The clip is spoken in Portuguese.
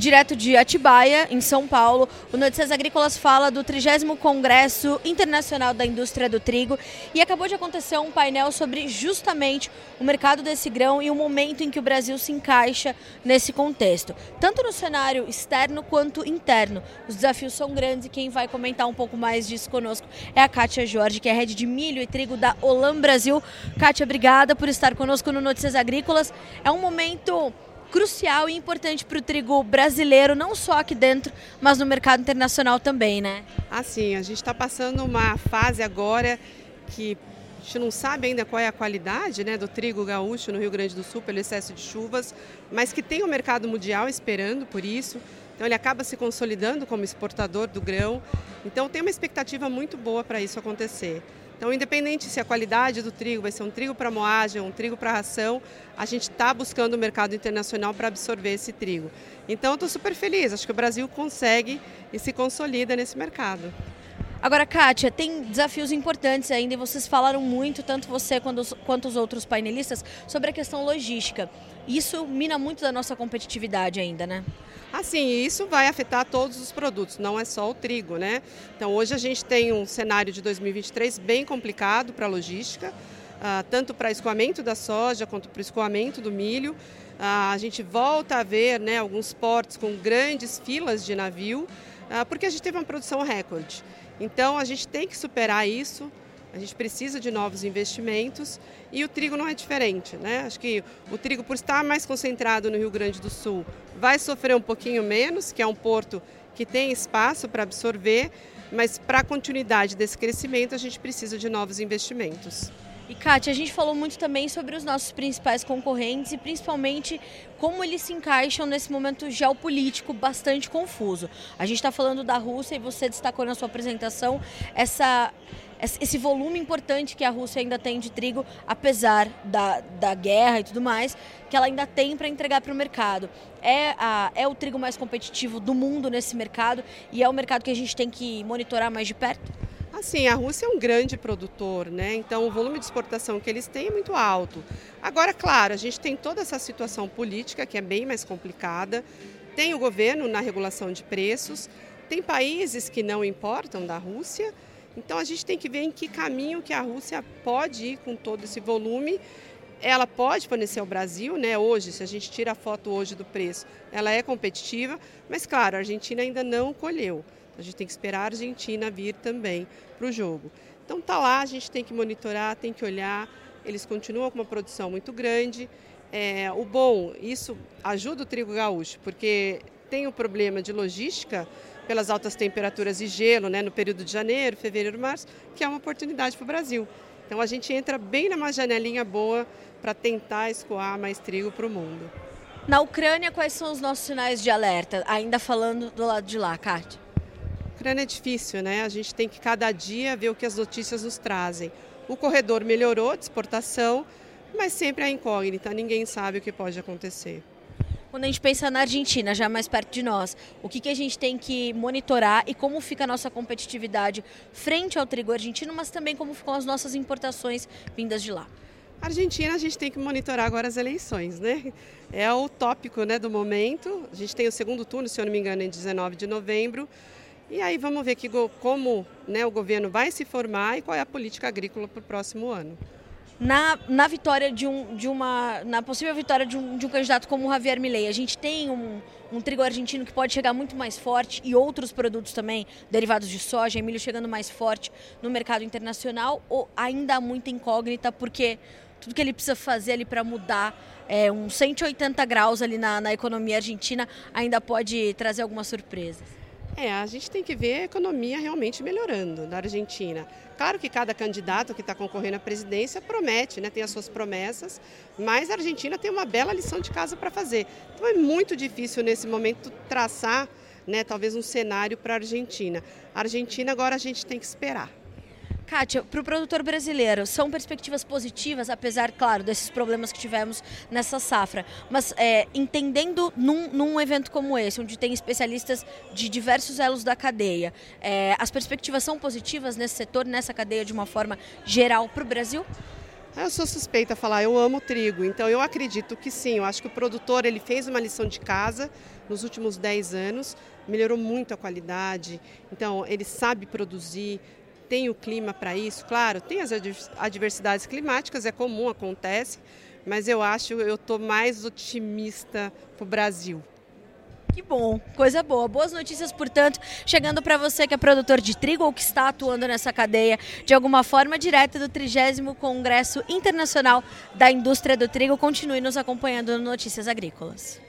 direto de Atibaia, em São Paulo, o Notícias Agrícolas fala do 30 Congresso Internacional da Indústria do Trigo e acabou de acontecer um painel sobre justamente o mercado desse grão e o momento em que o Brasil se encaixa nesse contexto, tanto no cenário externo quanto interno. Os desafios são grandes e quem vai comentar um pouco mais disso conosco é a Kátia Jorge, que é head de milho e trigo da Olam Brasil. Kátia, obrigada por estar conosco no Notícias Agrícolas. É um momento crucial e importante para o trigo brasileiro, não só aqui dentro, mas no mercado internacional também, né? Assim, a gente está passando uma fase agora que a gente não sabe ainda qual é a qualidade né, do trigo gaúcho no Rio Grande do Sul pelo excesso de chuvas, mas que tem o mercado mundial esperando por isso. Então ele acaba se consolidando como exportador do grão. Então tem uma expectativa muito boa para isso acontecer. Então, independente se a qualidade do trigo vai ser um trigo para moagem, um trigo para ração, a gente está buscando o mercado internacional para absorver esse trigo. Então, estou super feliz. Acho que o Brasil consegue e se consolida nesse mercado. Agora, Kátia, tem desafios importantes ainda e vocês falaram muito, tanto você quanto os, quanto os outros painelistas, sobre a questão logística. Isso mina muito da nossa competitividade ainda, né? Assim, isso vai afetar todos os produtos, não é só o trigo, né? Então, hoje a gente tem um cenário de 2023 bem complicado para a logística, uh, tanto para escoamento da soja quanto para o escoamento do milho. Uh, a gente volta a ver né, alguns portos com grandes filas de navio, porque a gente teve uma produção recorde. Então, a gente tem que superar isso. A gente precisa de novos investimentos e o trigo não é diferente, né? Acho que o trigo, por estar mais concentrado no Rio Grande do Sul, vai sofrer um pouquinho menos, que é um porto que tem espaço para absorver, mas para a continuidade desse crescimento a gente precisa de novos investimentos. E Kátia, a gente falou muito também sobre os nossos principais concorrentes e principalmente como eles se encaixam nesse momento geopolítico bastante confuso. A gente está falando da Rússia e você destacou na sua apresentação essa esse volume importante que a Rússia ainda tem de trigo, apesar da, da guerra e tudo mais, que ela ainda tem para entregar para o mercado. É, a, é o trigo mais competitivo do mundo nesse mercado e é o mercado que a gente tem que monitorar mais de perto? Assim, a Rússia é um grande produtor, né? Então o volume de exportação que eles têm é muito alto. Agora, claro, a gente tem toda essa situação política que é bem mais complicada. Tem o governo na regulação de preços, tem países que não importam da Rússia, então a gente tem que ver em que caminho que a Rússia pode ir com todo esse volume. Ela pode fornecer ao Brasil, né? Hoje, se a gente tira a foto hoje do preço, ela é competitiva, mas claro, a Argentina ainda não colheu. A gente tem que esperar a Argentina vir também para o jogo. Então tá lá, a gente tem que monitorar, tem que olhar. Eles continuam com uma produção muito grande. É, o bom, isso ajuda o trigo gaúcho, porque tem o problema de logística pelas altas temperaturas e gelo né, no período de janeiro, fevereiro, março, que é uma oportunidade para o Brasil. Então a gente entra bem numa janelinha boa para tentar escoar mais trigo para o mundo. Na Ucrânia, quais são os nossos sinais de alerta? Ainda falando do lado de lá, Kátia. Ucrânia é difícil, né? A gente tem que cada dia ver o que as notícias nos trazem. O corredor melhorou de exportação, mas sempre é incógnita, ninguém sabe o que pode acontecer. Quando a gente pensa na Argentina, já mais perto de nós, o que, que a gente tem que monitorar e como fica a nossa competitividade frente ao trigo argentino, mas também como ficam as nossas importações vindas de lá? Argentina, a gente tem que monitorar agora as eleições, né? É o tópico né, do momento. A gente tem o segundo turno, se eu não me engano, em 19 de novembro. E aí vamos ver que, como né, o governo vai se formar e qual é a política agrícola para o próximo ano na, na vitória de, um, de uma. na possível vitória de um, de um candidato como o Javier Milei. A gente tem um, um trigo argentino que pode chegar muito mais forte e outros produtos também, derivados de soja e milho, chegando mais forte no mercado internacional, ou ainda há muita incógnita, porque tudo que ele precisa fazer ali para mudar é, uns 180 graus ali na, na economia argentina ainda pode trazer algumas surpresas. É, a gente tem que ver a economia realmente melhorando na Argentina. Claro que cada candidato que está concorrendo à presidência promete, né, tem as suas promessas, mas a Argentina tem uma bela lição de casa para fazer. Então é muito difícil nesse momento traçar, né, talvez um cenário para a Argentina. A Argentina agora a gente tem que esperar. Kátia, para o produtor brasileiro, são perspectivas positivas, apesar, claro, desses problemas que tivemos nessa safra. Mas é, entendendo num, num, evento como esse, onde tem especialistas de diversos elos da cadeia, é, as perspectivas são positivas nesse setor, nessa cadeia, de uma forma geral para o Brasil? Eu sou suspeita a falar, eu amo trigo, então eu acredito que sim, eu acho que o produtor ele fez uma lição de casa nos últimos 10 anos, melhorou muito a qualidade, então ele sabe produzir, tem o clima para isso, claro, tem as adversidades climáticas, é comum, acontece, mas eu acho, eu estou mais otimista para o Brasil. Que bom, coisa boa. Boas notícias, portanto, chegando para você que é produtor de trigo ou que está atuando nessa cadeia de alguma forma direta do 30 Congresso Internacional da Indústria do Trigo. Continue nos acompanhando no Notícias Agrícolas.